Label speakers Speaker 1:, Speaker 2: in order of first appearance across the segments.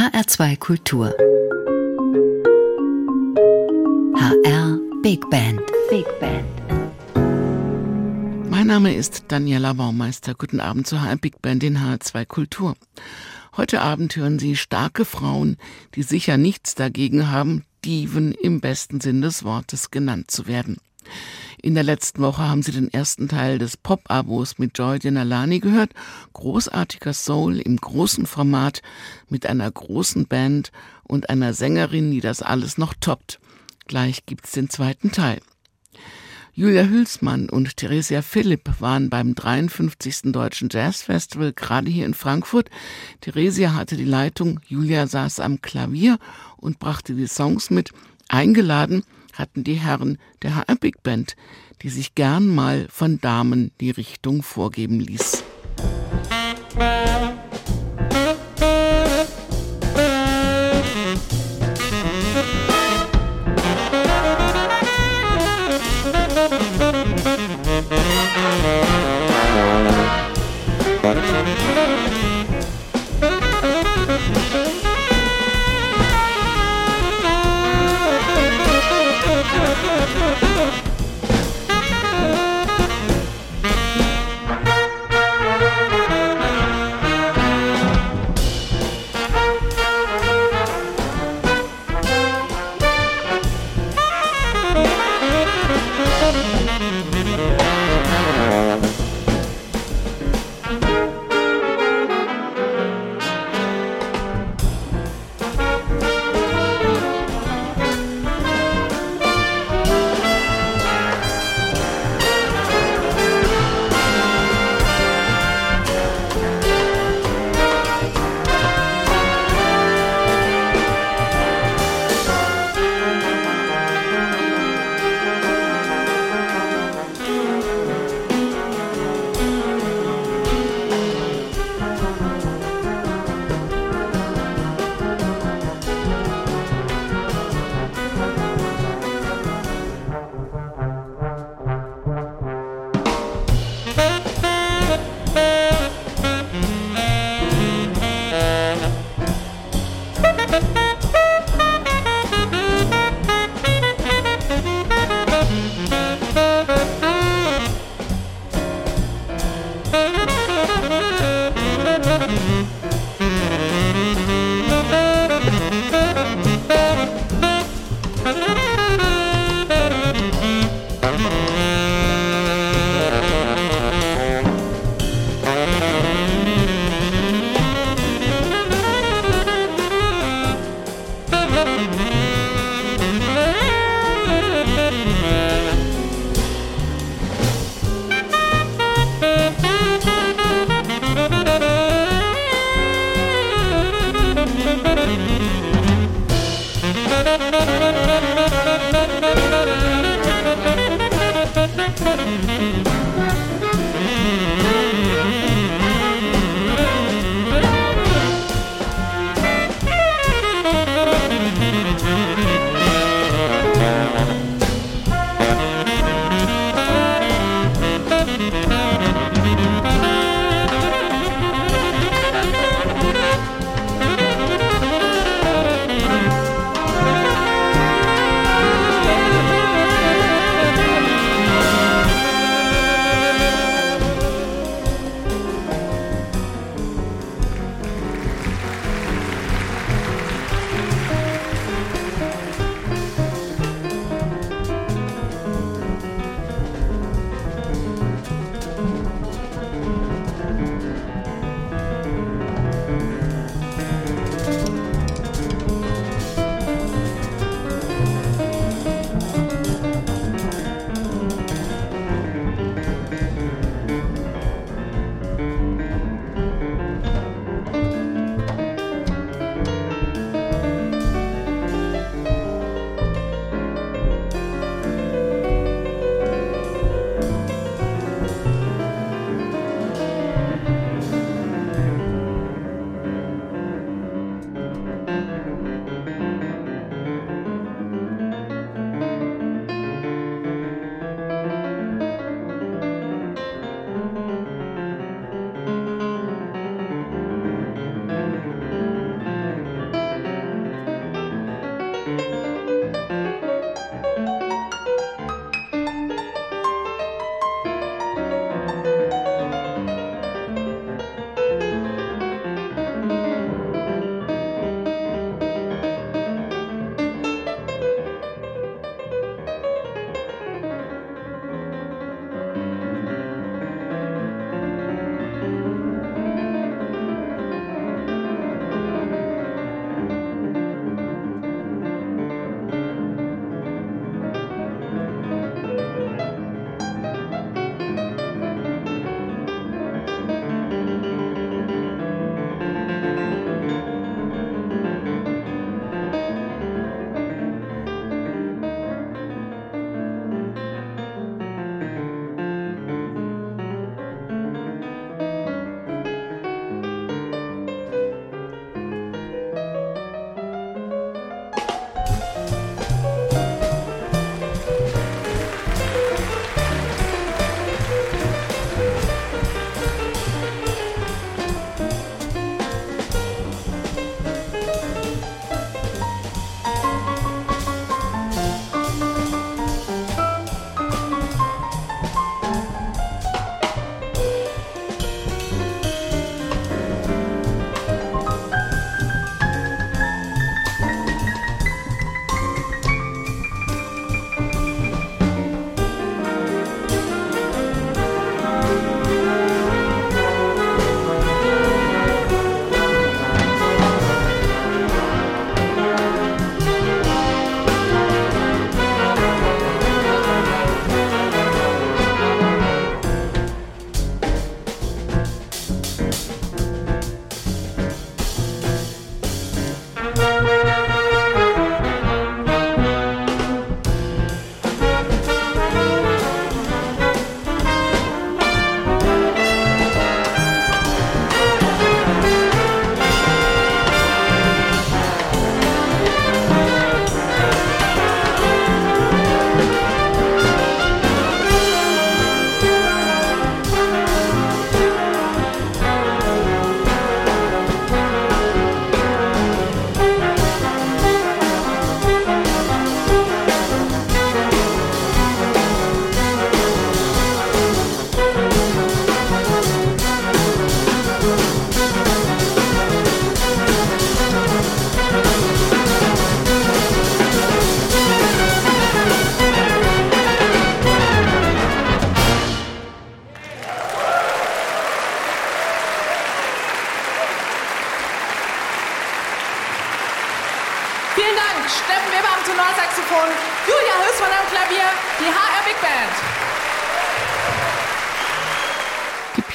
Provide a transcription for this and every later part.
Speaker 1: HR2 Kultur. HR Big Band. Big Band.
Speaker 2: Mein Name ist Daniela Baumeister. Guten Abend zur HR Big Band in HR2 Kultur. Heute Abend hören Sie starke Frauen, die sicher nichts dagegen haben, Diven im besten Sinn des Wortes genannt zu werden. In der letzten Woche haben Sie den ersten Teil des Pop-Abos mit Joy Denalani gehört. Großartiger Soul im großen Format mit einer großen Band und einer Sängerin, die das alles noch toppt. Gleich gibt's den zweiten Teil. Julia Hülsmann und Theresia Philipp waren beim 53. Deutschen Jazz Festival gerade hier in Frankfurt. Theresia hatte die Leitung, Julia saß am Klavier und brachte die Songs mit. Eingeladen hatten die Herren der HR Big Band, die sich gern mal von Damen die Richtung vorgeben ließ.
Speaker 3: Vielen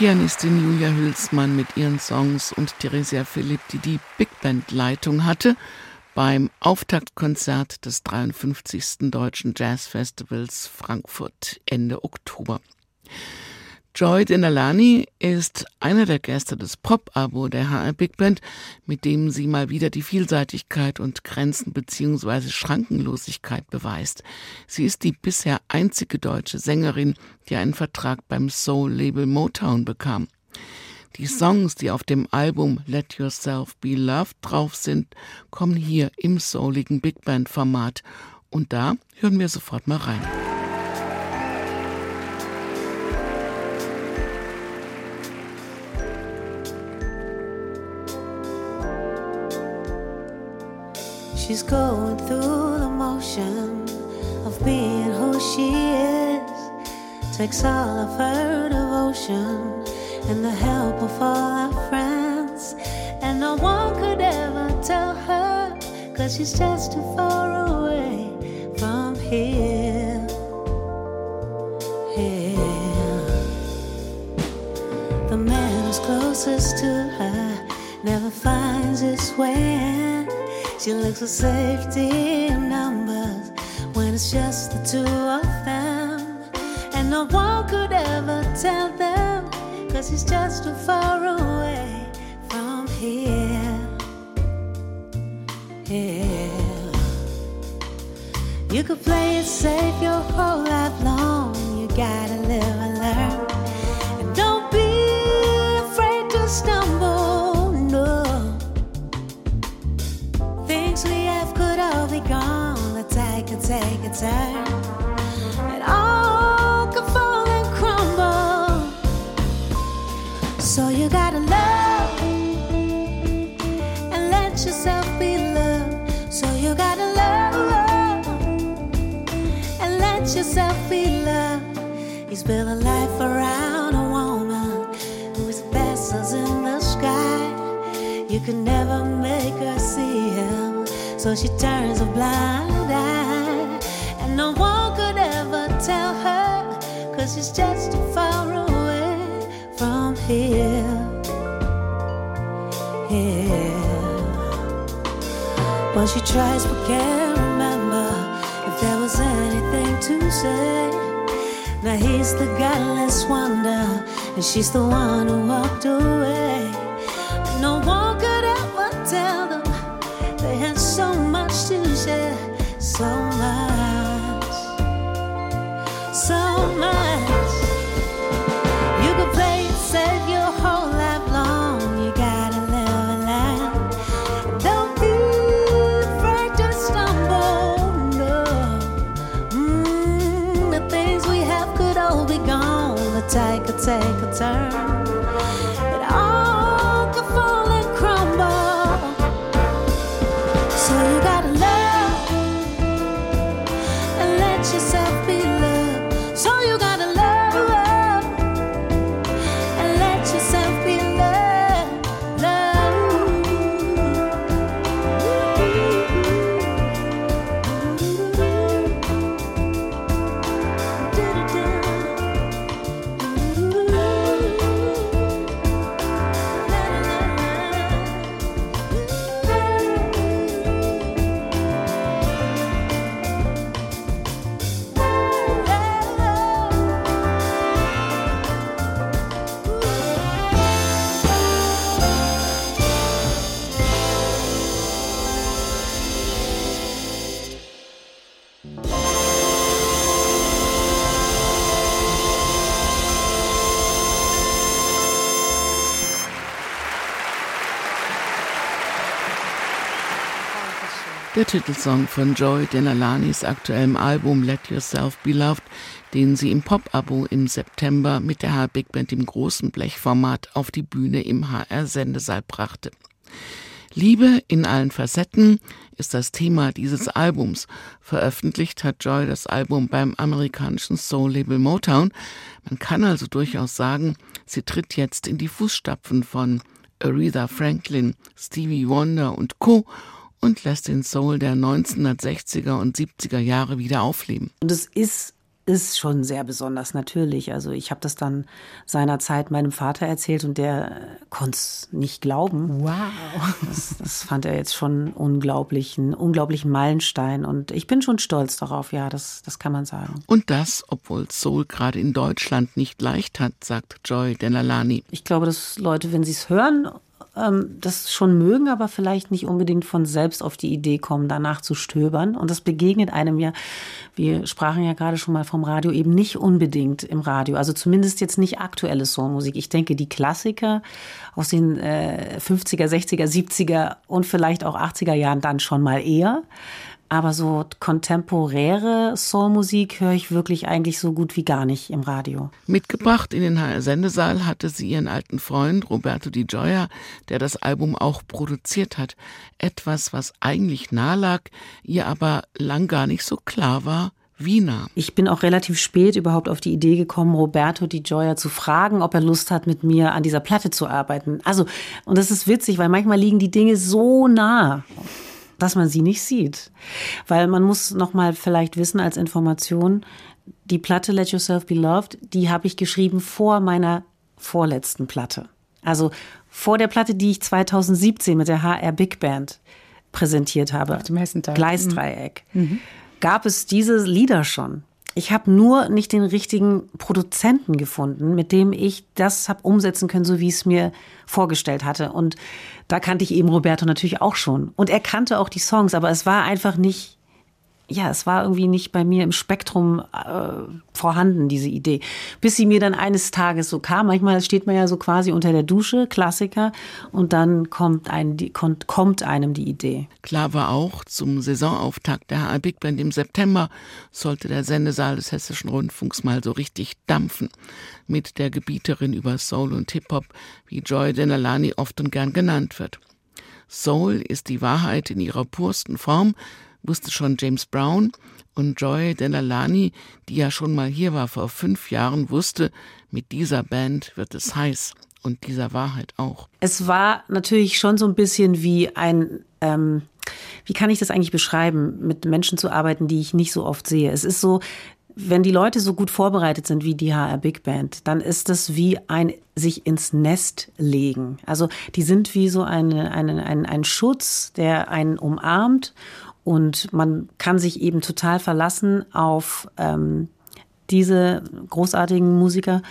Speaker 2: Pianistin Julia Hülsmann mit ihren Songs und Theresia Philipp, die die Big Band Leitung hatte, beim Auftaktkonzert des 53. Deutschen Jazzfestivals Frankfurt Ende Oktober. Joy Denalani ist einer der Gäste des Pop-Abo der HR Big Band, mit dem sie mal wieder die Vielseitigkeit und Grenzen bzw. Schrankenlosigkeit beweist. Sie ist die bisher einzige deutsche Sängerin, die einen Vertrag beim Soul-Label Motown bekam. Die Songs, die auf dem Album Let Yourself Be Loved drauf sind, kommen hier im souligen Big Band Format. Und da hören wir sofort mal rein.
Speaker 4: She's going through the motion of being who she is. Takes all of her devotion and the help of all her friends. And no one could ever tell her, cause she's just too far away from here. Here. The man who's closest to her never finds his way She looks for safety in numbers when it's just the two of them. And no one could ever tell them, cause he's just too far away from here. Here. You could play it safe your whole life long. You gotta take a turn. And all could fall and crumble. So you gotta love and let yourself be loved. So you gotta love and let yourself be loved. He's built a life around a woman whose vessels in the sky. You can never make her see him, so she turns a blind no one could ever tell her, cause she's just too far away from here. Here. When she tries but can't remember if there was anything to say. Now he's the godless wonder, and she's the one who walked away.
Speaker 2: Der Titelsong von Joy Denalanis aktuellem Album Let Yourself Be Loved, den sie im Pop-Abo im September mit der HR Big Band im großen Blechformat auf die Bühne im HR Sendesaal brachte. Liebe in allen Facetten ist das Thema dieses Albums. Veröffentlicht hat Joy das Album beim amerikanischen Soul-Label Motown. Man kann also durchaus sagen, sie tritt jetzt in die Fußstapfen von Aretha Franklin, Stevie Wonder und Co. und lässt den Soul der 1960er und 70er Jahre wieder aufleben.
Speaker 4: Und es ist ist schon sehr besonders natürlich. Also ich habe das dann seinerzeit meinem Vater erzählt und der konnte es nicht glauben.
Speaker 5: Wow.
Speaker 4: Das, das, fand er jetzt schon unglaublich, einen unglaublichen Meilenstein. Und ich bin schon stolz darauf, ja, das, das kann man sagen.
Speaker 2: Und das, obwohl Soul gerade in Deutschland nicht leicht hat, sagt Joy Denalani.
Speaker 4: Ich glaube, dass Leute, wenn sie es hören ähm, das schon mögen, aber vielleicht nicht unbedingt von selbst auf die Idee kommen, danach zu stöbern. Und das begegnet einem ja, wir sprachen ja gerade schon mal vom Radio, eben nicht unbedingt im Radio. Also zumindest jetzt nicht aktuelle Soulmusik. Ich denke, die Klassiker aus den äh, 50er, 60er, 70er und vielleicht auch 80er Jahren dann schon mal eher. Aber so kontemporäre Soulmusik höre ich wirklich eigentlich so gut wie gar nicht im Radio.
Speaker 2: Mitgebracht in den HR-Sendesaal hatte sie ihren alten Freund Roberto Di Gioia, der das Album auch produziert hat. Etwas, was eigentlich nahe lag, ihr aber lang gar nicht so klar war, Wiener.
Speaker 4: Ich bin auch relativ spät überhaupt auf die Idee gekommen, Roberto Di Gioia zu fragen, ob er Lust hat, mit mir an dieser Platte zu arbeiten. Also, und das ist witzig, weil manchmal liegen die Dinge so nah dass man sie nicht sieht. Weil man muss noch mal vielleicht wissen als Information, die Platte Let Yourself Be Loved, die habe ich geschrieben vor meiner vorletzten Platte. Also vor der Platte, die ich 2017 mit der HR Big Band präsentiert habe.
Speaker 5: Auf dem Hessentag.
Speaker 4: Gleisdreieck. Mhm. Gab es diese Lieder schon? Ich habe nur nicht den richtigen Produzenten gefunden, mit dem ich das habe umsetzen können, so wie es mir vorgestellt hatte. Und da kannte ich eben Roberto natürlich auch schon. Und er kannte auch die Songs, aber es war einfach nicht ja, es war irgendwie nicht bei mir im Spektrum äh, vorhanden, diese Idee. Bis sie mir dann eines Tages so kam. Manchmal steht man ja so quasi unter der Dusche, Klassiker, und dann kommt, ein, die, kommt, kommt einem die Idee.
Speaker 2: Klar war auch, zum Saisonauftakt der HR Big Band im September sollte der Sendesaal des Hessischen Rundfunks mal so richtig dampfen. Mit der Gebieterin über Soul und Hip-Hop, wie Joy Denalani oft und gern genannt wird. Soul ist die Wahrheit in ihrer pursten Form, wusste schon James Brown und Joy Delalani, die ja schon mal hier war vor fünf Jahren, wusste, mit dieser Band wird es heiß und dieser Wahrheit auch.
Speaker 4: Es war natürlich schon so ein bisschen wie ein, ähm, wie kann ich das eigentlich beschreiben, mit Menschen zu arbeiten, die ich nicht so oft sehe. Es ist so, wenn die Leute so gut vorbereitet sind wie die HR Big Band, dann ist das wie ein sich ins Nest legen. Also die sind wie so eine, eine, ein, ein Schutz, der einen umarmt und man kann sich eben total verlassen auf ähm, diese großartigen Musiker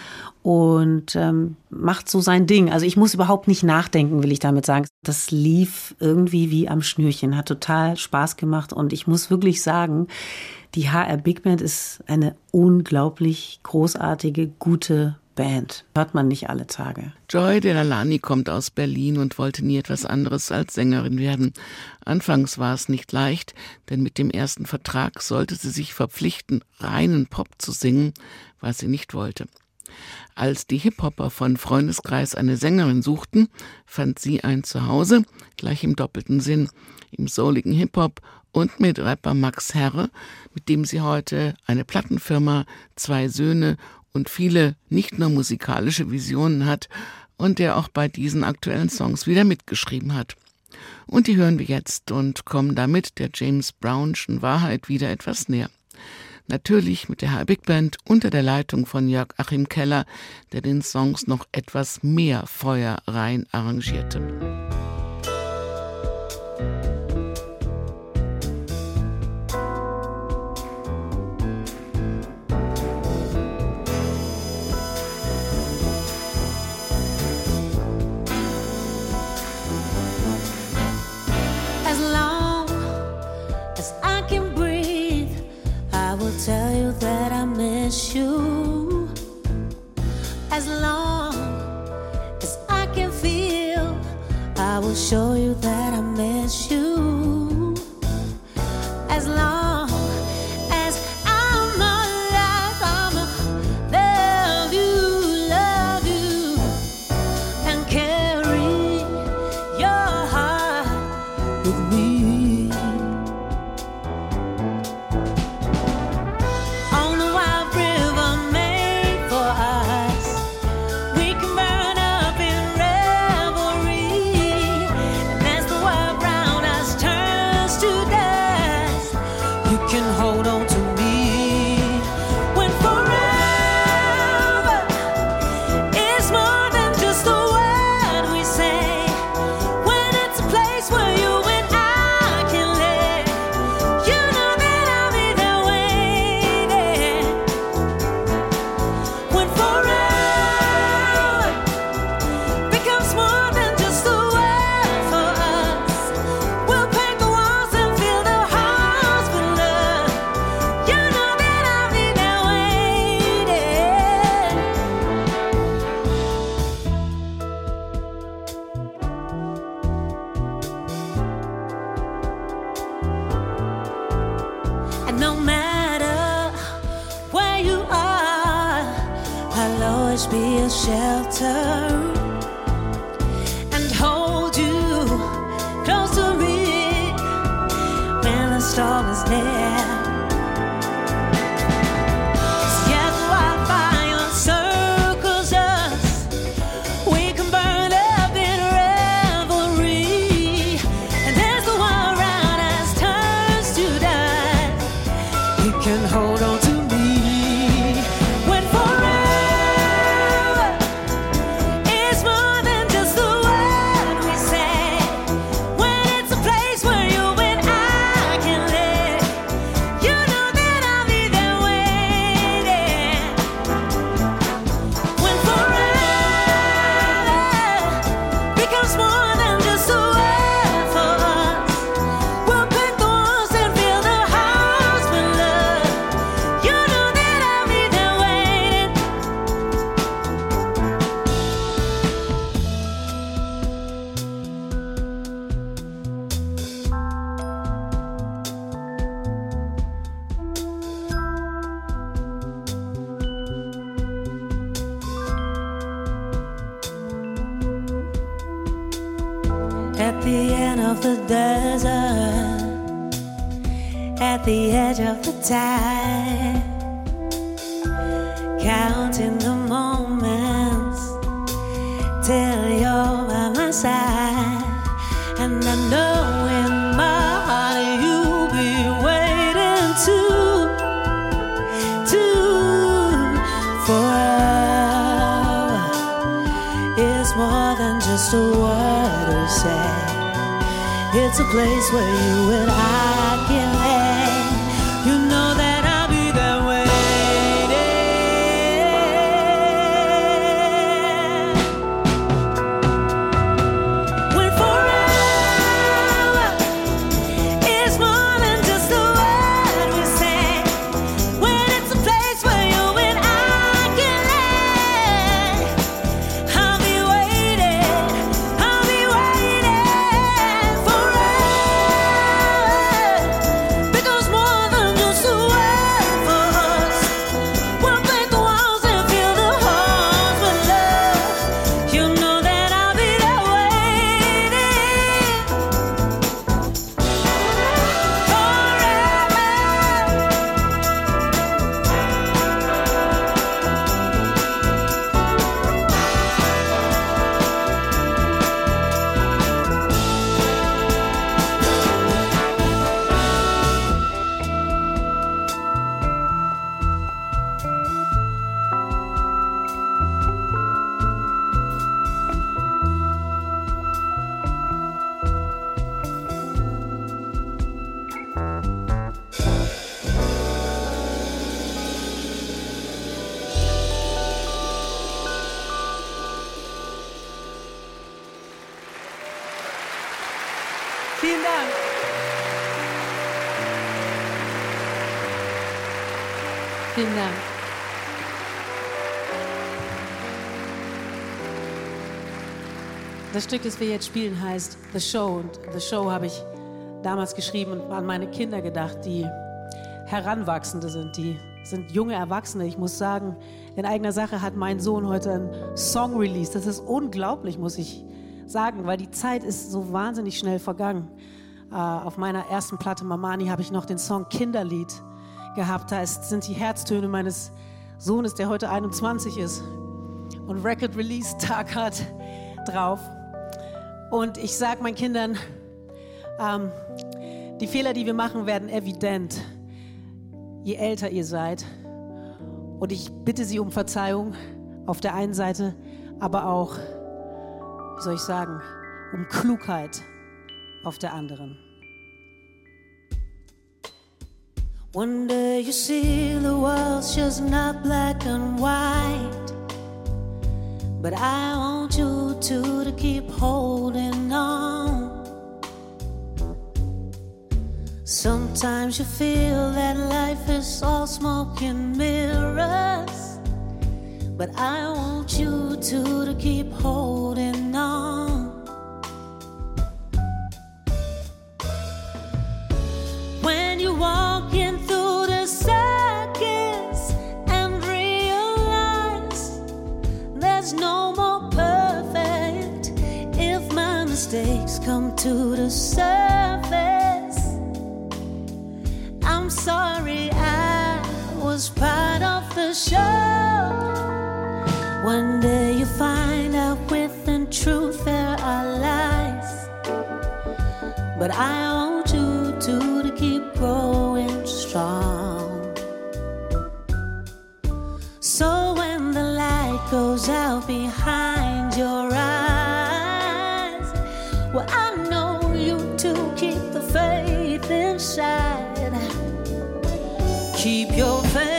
Speaker 4: und ähm, macht so sein Ding. Also ich muss überhaupt nicht nachdenken, will ich damit sagen. Das lief irgendwie wie am Schnürchen, hat total Spaß gemacht und ich muss wirklich sagen, die HR Big Band ist eine unglaublich großartige, gute Band. Hört man nicht alle Tage.
Speaker 2: Joy Delalani kommt aus Berlin und wollte nie etwas anderes als Sängerin werden. Anfangs war es nicht leicht, denn mit dem ersten Vertrag sollte sie sich verpflichten, reinen Pop zu singen, was sie nicht wollte. Als die Hip-Hopper von Freundeskreis eine Sängerin suchten, fand sie ein Zuhause, gleich im doppelten Sinn, im souligen Hip-Hop und mit Rapper Max Herre, mit dem sie heute eine Plattenfirma, zwei Söhne und viele nicht nur musikalische Visionen hat und der auch bei diesen aktuellen Songs wieder mitgeschrieben hat. Und die hören wir jetzt und kommen damit der James Brownschen Wahrheit wieder etwas näher. Natürlich mit der High Big Band unter der Leitung von Jörg Achim Keller, der den Songs noch etwas mehr Feuer rein arrangierte.
Speaker 6: As long as I can feel. I will show you that I miss you
Speaker 4: Das Stück, das wir jetzt spielen, heißt The Show. Und The Show habe ich damals geschrieben und an meine Kinder gedacht, die Heranwachsende sind, die sind junge Erwachsene. Ich muss sagen, in eigener Sache hat mein Sohn heute einen Song released. Das ist unglaublich, muss ich sagen, weil die Zeit ist so wahnsinnig schnell vergangen. Äh, auf meiner ersten Platte Mamani habe ich noch den Song Kinderlied gehabt. Da ist, sind die Herztöne meines Sohnes, der heute 21 ist und Record Release Tag hat, drauf. Und ich sage meinen Kindern, ähm, die Fehler, die wir machen, werden evident, je älter ihr seid. Und ich bitte sie um Verzeihung auf der einen Seite, aber auch, wie soll ich sagen, um Klugheit auf der anderen.
Speaker 7: One day you see the world's just not black and white. But I want you two to keep holding on. Sometimes you feel that life is all smoke and mirrors. But I want you two to keep holding on. When you're walking through
Speaker 8: sorry I was part of the show. One day you find out within truth there are lies. But I want you to, to keep growing strong. So when the light goes out behind your eyes keep your faith.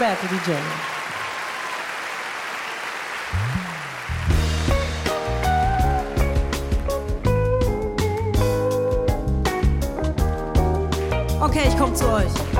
Speaker 4: Roberto DJ. Okay, ich komme zu euch.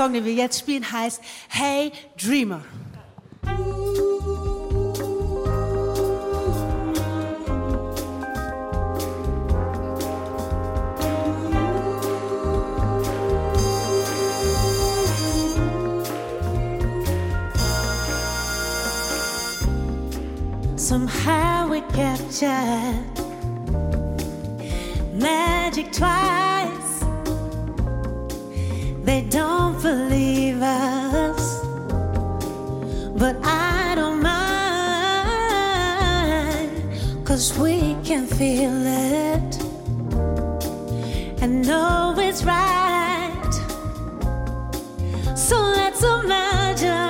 Speaker 4: Song, den wir jetzt spielen, heißt Hey Dreamer. Somehow we captured magic twice. They don't believe us, but I don't mind, cause we can feel it and know it's right. So let's imagine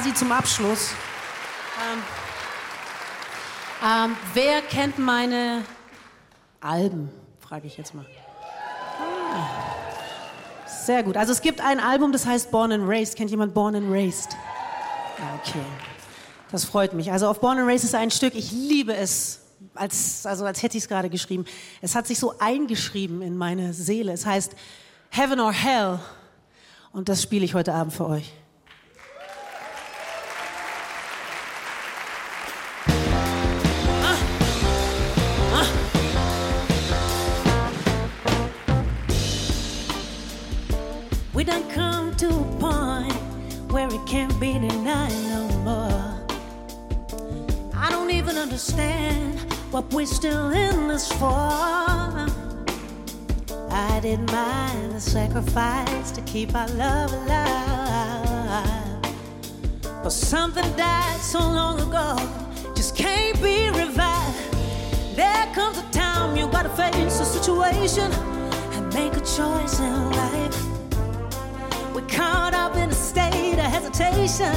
Speaker 5: quasi zum Abschluss. Ähm, ähm, wer kennt meine Alben? Frage ich jetzt mal. Ah, sehr gut. Also es gibt ein Album, das heißt Born and Raised. Kennt jemand Born and Raised? Okay. Das freut mich. Also auf Born and Raised ist ein Stück, ich liebe es, als, also als hätte ich es gerade geschrieben. Es hat sich so eingeschrieben in meine Seele. Es heißt Heaven or Hell. Und das spiele ich heute Abend für euch.
Speaker 9: what we're still in this for. I didn't mind the sacrifice to keep our love alive. But something died so long ago, just can't be revived. There comes a time you gotta face a situation and make a choice in life. We're caught up in a state of hesitation,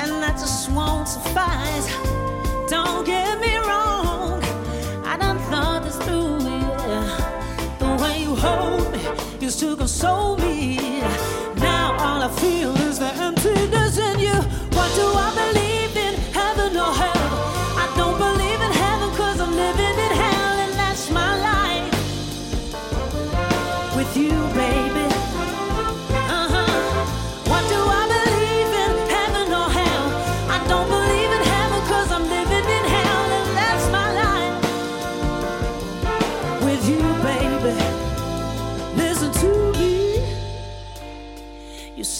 Speaker 9: and that just won't suffice. Don't get me wrong. I thought this through. The way you hold me used to console me. Now all I feel is the emptiness in you. What do I believe?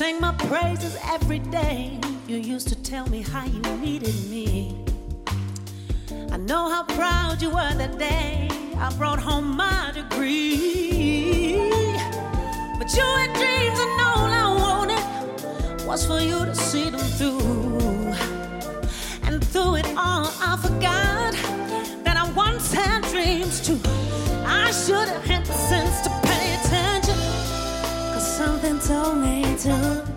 Speaker 9: sing my praises every day. You used to tell me how you needed me. I know how proud you were that day I brought home my degree. But you had dreams, and all I wanted was for you to see them through. And through it all, I forgot that I once had dreams too. I should have had the sense to so
Speaker 4: me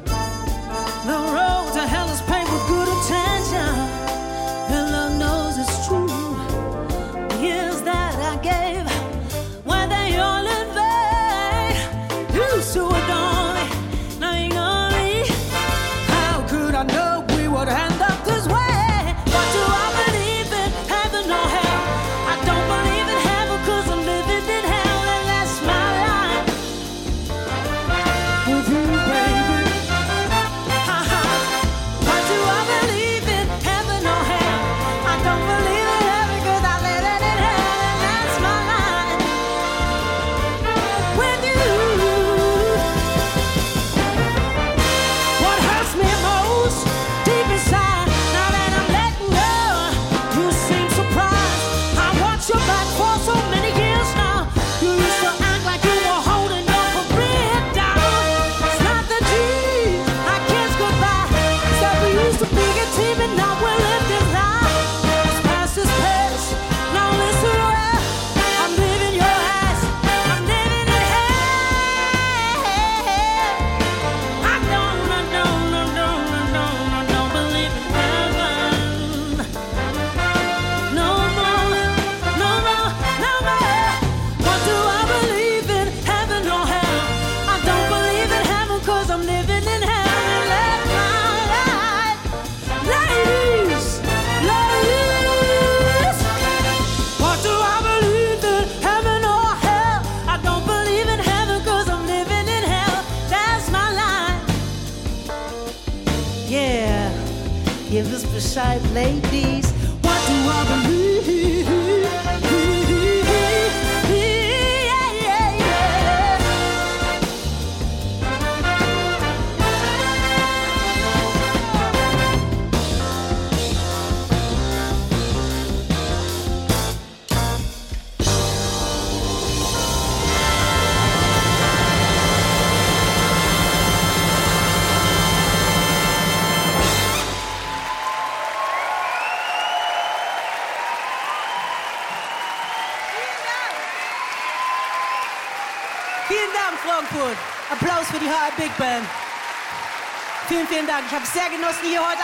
Speaker 4: sehr genossen, hier heute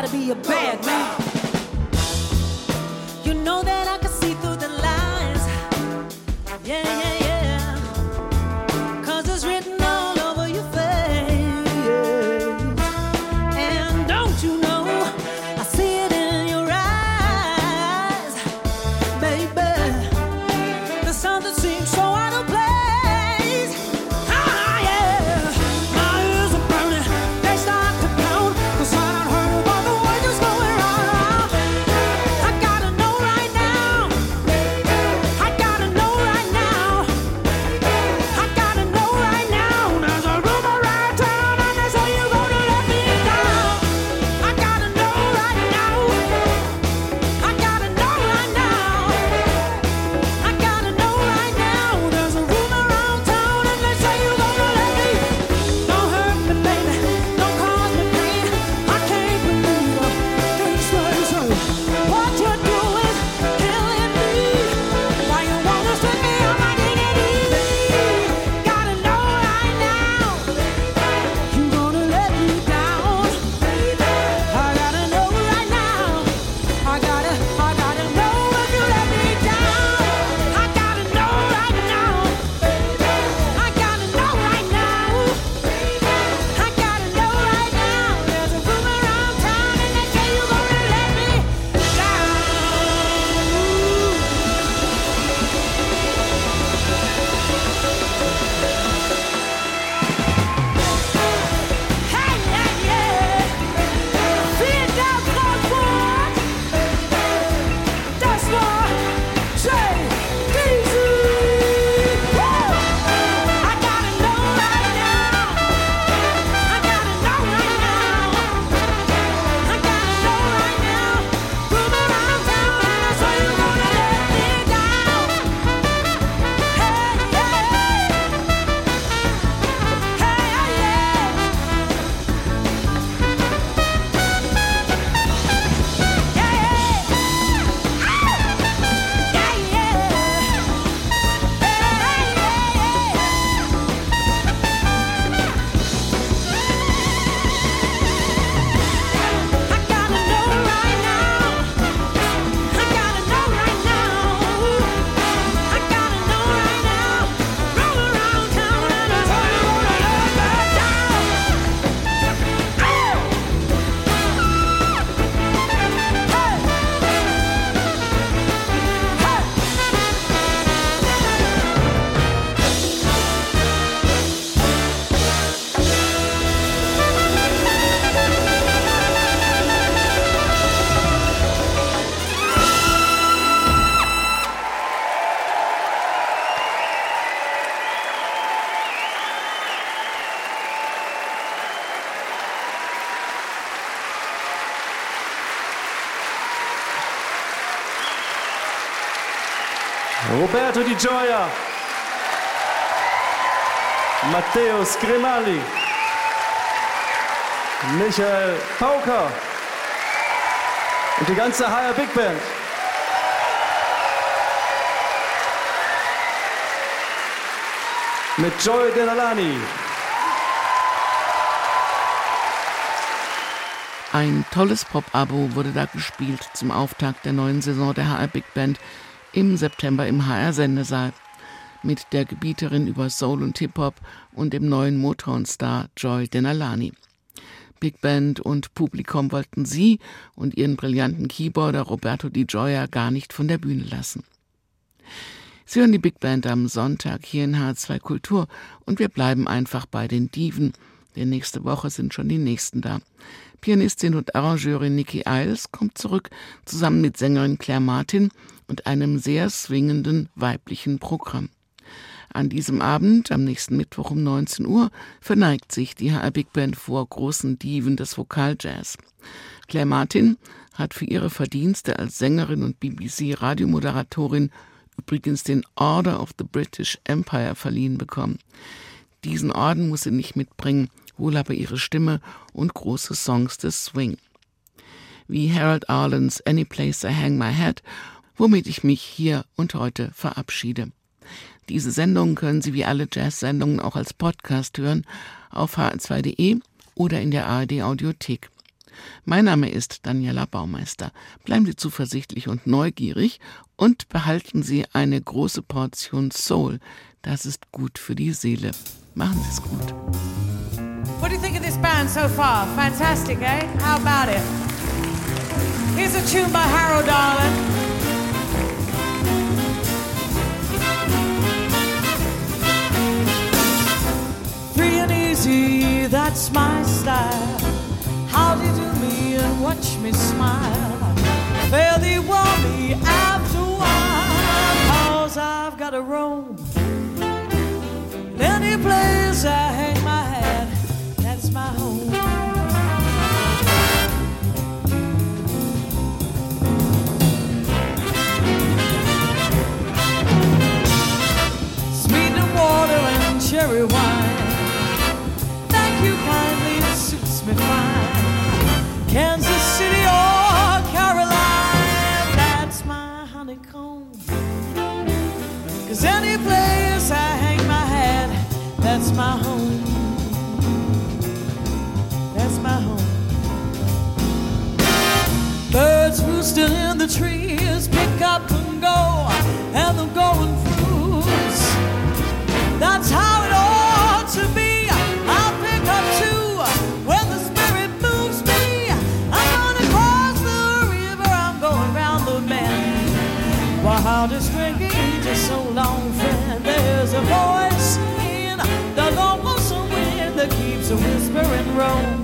Speaker 10: gotta be a bad man.
Speaker 11: Roberto Di Gioia, Matteo Scremalli, Michael Pauker und die ganze HR Big Band. Mit Joy Denalani.
Speaker 2: Ein tolles Pop-Abo wurde da gespielt zum Auftakt der neuen Saison der HR Big Band im September im HR Sendesaal mit der Gebieterin über Soul und Hip-Hop und dem neuen Motown-Star Joy Denalani. Big Band und Publikum wollten sie und ihren brillanten Keyboarder Roberto Di Gioia gar nicht von der Bühne lassen. Sie hören die Big Band am Sonntag hier in H2 Kultur und wir bleiben einfach bei den Diven, denn nächste Woche sind schon die nächsten da. Pianistin und Arrangeurin Nikki Iles kommt zurück, zusammen mit Sängerin Claire Martin und einem sehr swingenden weiblichen Programm. An diesem Abend, am nächsten Mittwoch um 19 Uhr, verneigt sich die HR Big Band vor großen Diven des Vokaljazz. Claire Martin hat für ihre Verdienste als Sängerin und BBC-Radiomoderatorin übrigens den Order of the British Empire verliehen bekommen. Diesen Orden muss sie nicht mitbringen, wohl aber ihre Stimme und große Songs des Swing. Wie Harold Arlen's Any Place I Hang My Head, womit ich mich hier und heute verabschiede. Diese Sendung können Sie wie alle Jazz-Sendungen auch als Podcast hören auf hr2.de oder in der ARD Audiothek. Mein Name ist Daniela Baumeister. Bleiben Sie zuversichtlich und neugierig und behalten Sie eine große Portion Soul. Das ist gut für die Seele. Machen Sie es gut.
Speaker 3: What do you think of this band so far? Fantastic, eh? How about it? Here's a tune by Harold Darlin. Free that's my style. How do you do me and watch me smile? Fairly want me after a while, cause I've got to roam. Any place I Kansas City or Caroline, that's my honeycomb. Cause any place I hang my hat, that's my home. That's my home. Birds roosting in the trees, pick up and go, and the going a